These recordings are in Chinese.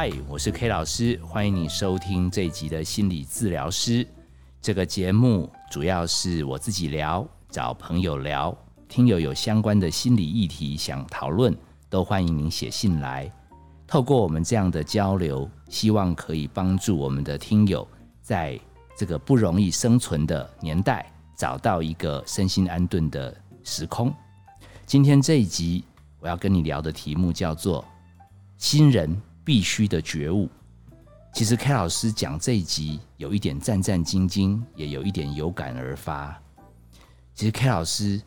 嗨，我是 K 老师，欢迎你收听这一集的心理治疗师。这个节目主要是我自己聊，找朋友聊，听友有相关的心理议题想讨论，都欢迎您写信来。透过我们这样的交流，希望可以帮助我们的听友在这个不容易生存的年代，找到一个身心安顿的时空。今天这一集，我要跟你聊的题目叫做“新人必须的觉悟”。其实 K 老师讲这一集有一点战战兢兢，也有一点有感而发。其实 K 老师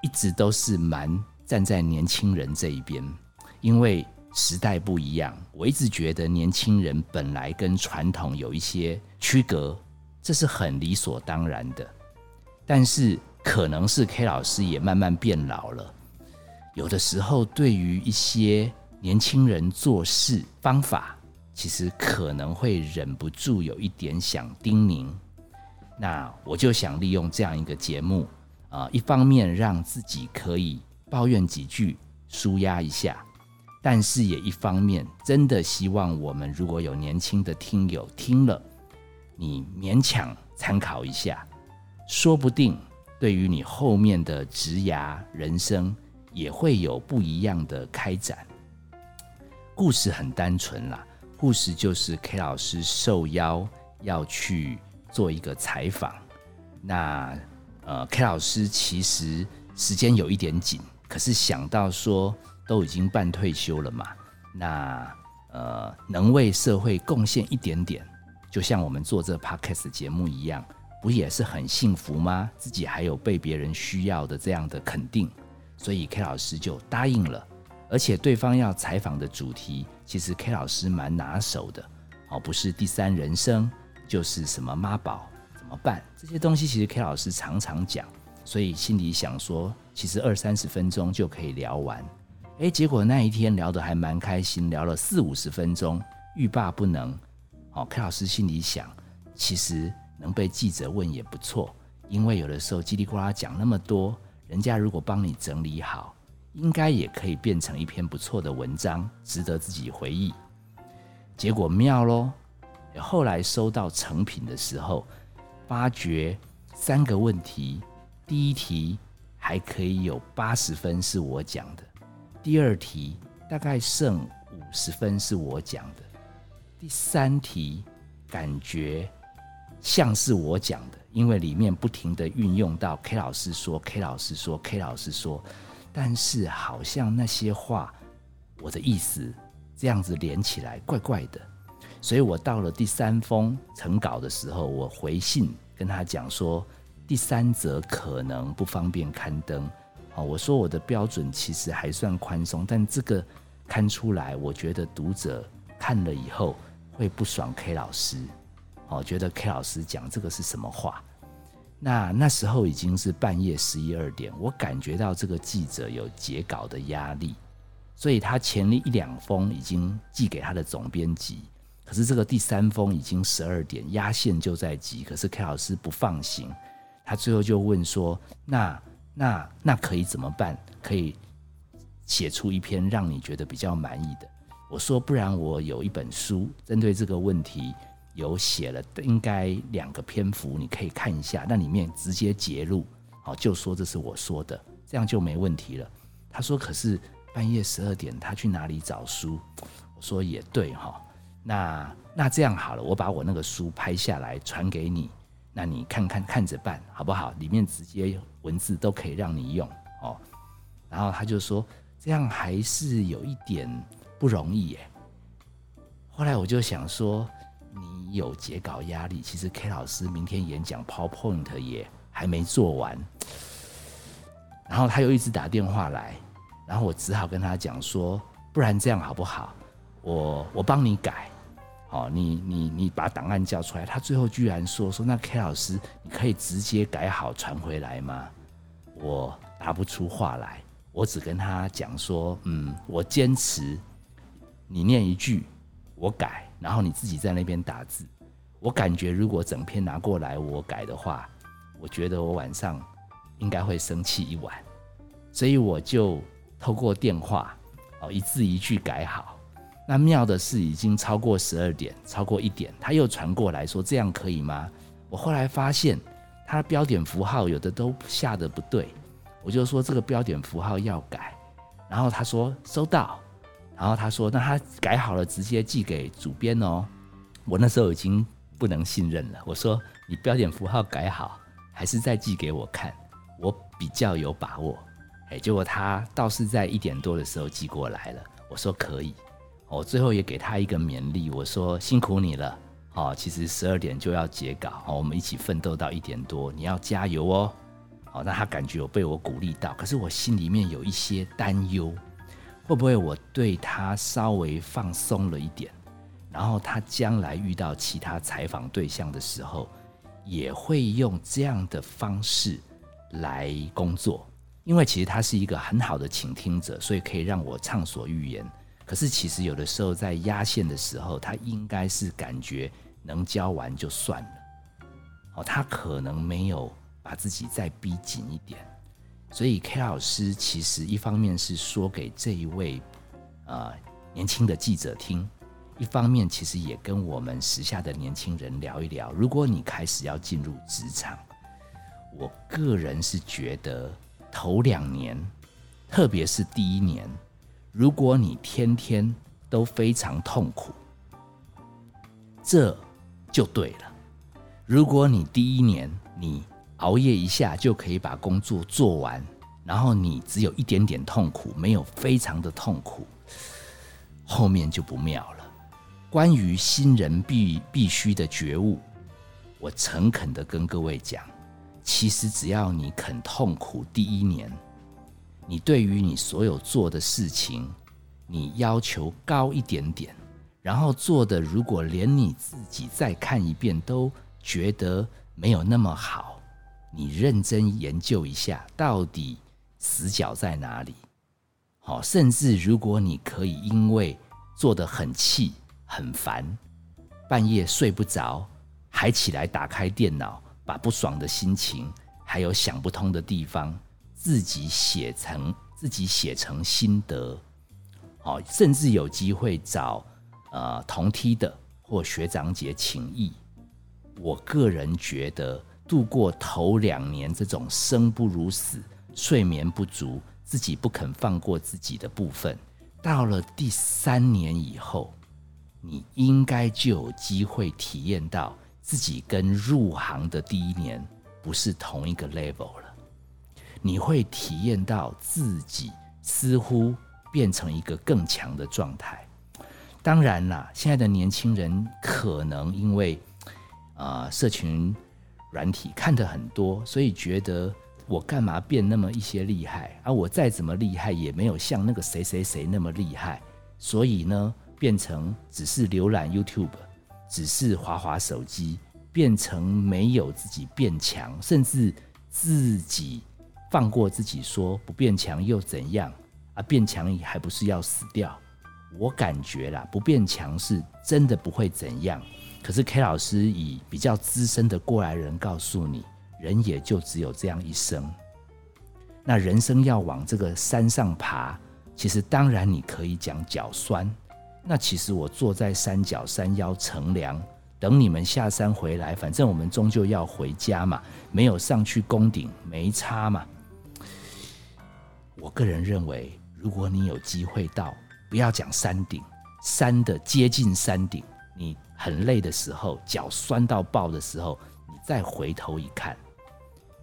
一直都是蛮站在年轻人这一边，因为。时代不一样，我一直觉得年轻人本来跟传统有一些区隔，这是很理所当然的。但是可能是 K 老师也慢慢变老了，有的时候对于一些年轻人做事方法，其实可能会忍不住有一点想叮咛。那我就想利用这样一个节目啊，一方面让自己可以抱怨几句，舒压一下。但是也一方面，真的希望我们如果有年轻的听友听了，你勉强参考一下，说不定对于你后面的职涯人生也会有不一样的开展。故事很单纯啦，故事就是 K 老师受邀要去做一个采访，那呃 K 老师其实时间有一点紧，可是想到说。都已经半退休了嘛，那呃，能为社会贡献一点点，就像我们做这 podcast 节目一样，不也是很幸福吗？自己还有被别人需要的这样的肯定，所以 K 老师就答应了。而且对方要采访的主题，其实 K 老师蛮拿手的，哦，不是第三人生，就是什么妈宝怎么办这些东西，其实 K 老师常常讲，所以心里想说，其实二三十分钟就可以聊完。哎，结果那一天聊得还蛮开心，聊了四五十分钟，欲罢不能。哦，K 老师心里想，其实能被记者问也不错，因为有的时候叽里呱啦讲那么多，人家如果帮你整理好，应该也可以变成一篇不错的文章，值得自己回忆。结果妙喽，后来收到成品的时候，发觉三个问题，第一题还可以有八十分是我讲的。第二题大概剩五十分是我讲的，第三题感觉像是我讲的，因为里面不停的运用到 K 老师说，K 老师说，K 老师说，但是好像那些话我的意思这样子连起来怪怪的，所以我到了第三封成稿的时候，我回信跟他讲说，第三则可能不方便刊登。哦，我说我的标准其实还算宽松，但这个刊出来，我觉得读者看了以后会不爽 K 老师，哦，觉得 K 老师讲这个是什么话？那那时候已经是半夜十一二点，我感觉到这个记者有截稿的压力，所以他前一两封已经寄给他的总编辑，可是这个第三封已经十二点，压线就在急，可是 K 老师不放心，他最后就问说：“那？”那那可以怎么办？可以写出一篇让你觉得比较满意的。我说，不然我有一本书针对这个问题有写了，应该两个篇幅，你可以看一下。那里面直接截录，好，就说这是我说的，这样就没问题了。他说，可是半夜十二点，他去哪里找书？我说也对哈。那那这样好了，我把我那个书拍下来传给你。那你看看看着办，好不好？里面直接文字都可以让你用哦。然后他就说，这样还是有一点不容易耶。后来我就想说，你有截稿压力，其实 K 老师明天演讲 PowerPoint 也还没做完。然后他又一直打电话来，然后我只好跟他讲说，不然这样好不好？我我帮你改。哦，你你你把档案叫出来，他最后居然说说那 K 老师，你可以直接改好传回来吗？我答不出话来，我只跟他讲说，嗯，我坚持你念一句，我改，然后你自己在那边打字。我感觉如果整篇拿过来我改的话，我觉得我晚上应该会生气一晚，所以我就透过电话哦一字一句改好。那妙的是，已经超过十二点，超过一点，他又传过来说：“这样可以吗？”我后来发现，他的标点符号有的都下的不对，我就说这个标点符号要改。然后他说收到，然后他说那他改好了，直接寄给主编哦。我那时候已经不能信任了，我说你标点符号改好，还是再寄给我看，我比较有把握。哎，结果他倒是在一点多的时候寄过来了，我说可以。我最后也给他一个勉励，我说辛苦你了，哦，其实十二点就要截稿，哦，我们一起奋斗到一点多，你要加油哦，哦，那他感觉有被我鼓励到，可是我心里面有一些担忧，会不会我对他稍微放松了一点，然后他将来遇到其他采访对象的时候，也会用这样的方式来工作，因为其实他是一个很好的倾听者，所以可以让我畅所欲言。可是，其实有的时候在压线的时候，他应该是感觉能交完就算了，哦，他可能没有把自己再逼紧一点。所以，K 老师其实一方面是说给这一位呃年轻的记者听，一方面其实也跟我们时下的年轻人聊一聊。如果你开始要进入职场，我个人是觉得头两年，特别是第一年。如果你天天都非常痛苦，这就对了。如果你第一年你熬夜一下就可以把工作做完，然后你只有一点点痛苦，没有非常的痛苦，后面就不妙了。关于新人必必须的觉悟，我诚恳的跟各位讲，其实只要你肯痛苦，第一年。你对于你所有做的事情，你要求高一点点，然后做的如果连你自己再看一遍都觉得没有那么好，你认真研究一下，到底死角在哪里？好，甚至如果你可以因为做的很气很烦，半夜睡不着，还起来打开电脑，把不爽的心情还有想不通的地方。自己写成自己写成心得，好，甚至有机会找呃同梯的或学长姐请益。我个人觉得，度过头两年这种生不如死、睡眠不足、自己不肯放过自己的部分，到了第三年以后，你应该就有机会体验到自己跟入行的第一年不是同一个 level 了。你会体验到自己似乎变成一个更强的状态。当然啦，现在的年轻人可能因为啊，社群软体看的很多，所以觉得我干嘛变那么一些厉害？而我再怎么厉害，也没有像那个谁谁谁那么厉害。所以呢，变成只是浏览 YouTube，只是滑滑手机，变成没有自己变强，甚至自己。放过自己，说不变强又怎样啊？变强还不是要死掉？我感觉啦，不变强是真的不会怎样。可是 K 老师以比较资深的过来人告诉你，人也就只有这样一生。那人生要往这个山上爬，其实当然你可以讲脚酸。那其实我坐在山脚山腰乘凉。等你们下山回来，反正我们终究要回家嘛，没有上去攻顶没差嘛。我个人认为，如果你有机会到，不要讲山顶，山的接近山顶，你很累的时候，脚酸到爆的时候，你再回头一看，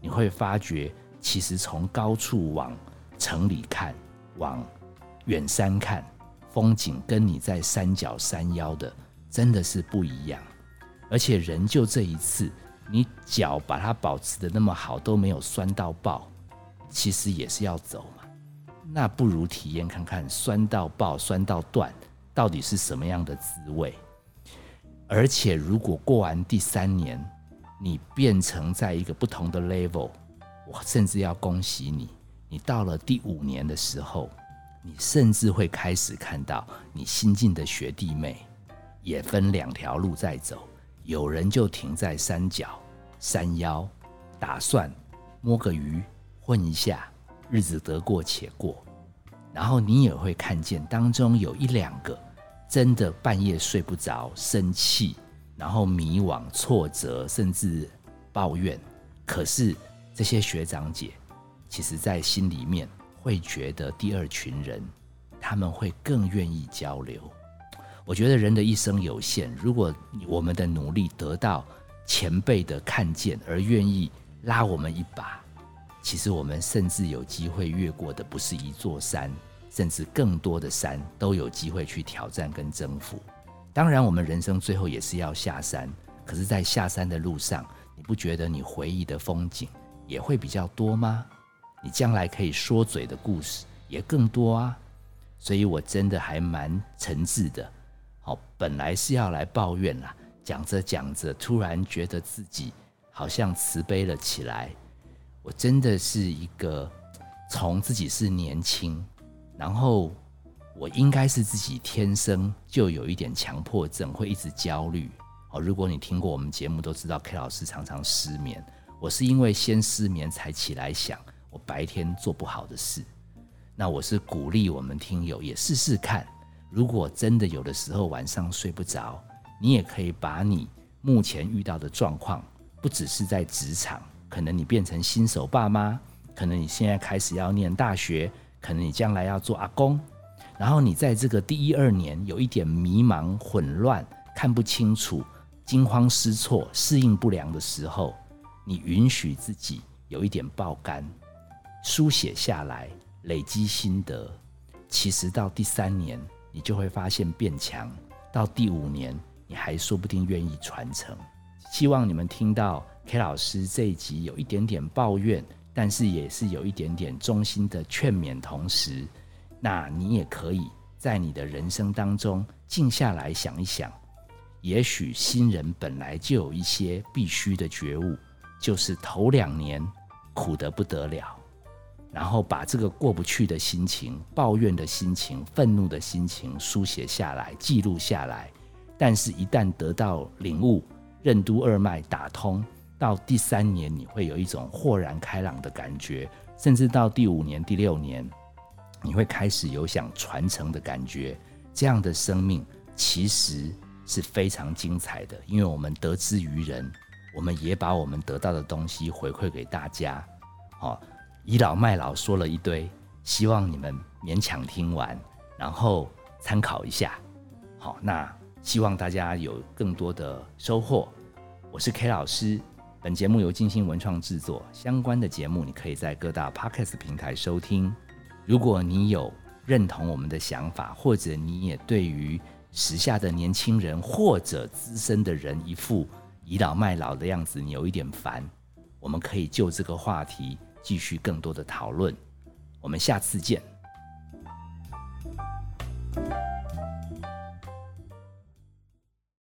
你会发觉，其实从高处往城里看，往远山看，风景跟你在山脚山腰的真的是不一样。而且人就这一次，你脚把它保持的那么好，都没有酸到爆，其实也是要走嘛。那不如体验看看酸到爆、酸到断到底是什么样的滋味。而且，如果过完第三年，你变成在一个不同的 level，我甚至要恭喜你。你到了第五年的时候，你甚至会开始看到你新进的学弟妹也分两条路在走。有人就停在山脚、山腰，打算摸个鱼混一下。日子得过且过，然后你也会看见当中有一两个真的半夜睡不着，生气，然后迷惘、挫折，甚至抱怨。可是这些学长姐，其实在心里面会觉得第二群人，他们会更愿意交流。我觉得人的一生有限，如果我们的努力得到前辈的看见，而愿意拉我们一把，其实我们甚至有机会越过的不是一座山，甚至更多的山都有机会去挑战跟征服。当然，我们人生最后也是要下山，可是，在下山的路上，你不觉得你回忆的风景也会比较多吗？你将来可以说嘴的故事也更多啊！所以我真的还蛮诚挚的。好本来是要来抱怨啦，讲着讲着，突然觉得自己好像慈悲了起来。我真的是一个从自己是年轻，然后我应该是自己天生就有一点强迫症，会一直焦虑。哦，如果你听过我们节目，都知道 K 老师常常失眠。我是因为先失眠才起来想我白天做不好的事。那我是鼓励我们听友也试试看。如果真的有的时候晚上睡不着，你也可以把你目前遇到的状况，不只是在职场，可能你变成新手爸妈，可能你现在开始要念大学，可能你将来要做阿公，然后你在这个第一二年有一点迷茫、混乱、看不清楚、惊慌失措、适应不良的时候，你允许自己有一点爆肝，书写下来，累积心得，其实到第三年。你就会发现变强，到第五年你还说不定愿意传承。希望你们听到 K 老师这一集有一点点抱怨，但是也是有一点点衷心的劝勉。同时，那你也可以在你的人生当中静下来想一想，也许新人本来就有一些必须的觉悟，就是头两年苦得不得了。然后把这个过不去的心情、抱怨的心情、愤怒的心情书写下来、记录下来。但是，一旦得到领悟，任督二脉打通，到第三年你会有一种豁然开朗的感觉，甚至到第五年、第六年，你会开始有想传承的感觉。这样的生命其实是非常精彩的，因为我们得之于人，我们也把我们得到的东西回馈给大家。好。倚老卖老说了一堆，希望你们勉强听完，然后参考一下。好，那希望大家有更多的收获。我是 K 老师，本节目由金星文创制作，相关的节目你可以在各大 Podcast 平台收听。如果你有认同我们的想法，或者你也对于时下的年轻人或者资深的人一副倚老卖老的样子，你有一点烦，我们可以就这个话题。继续更多的讨论，我们下次见。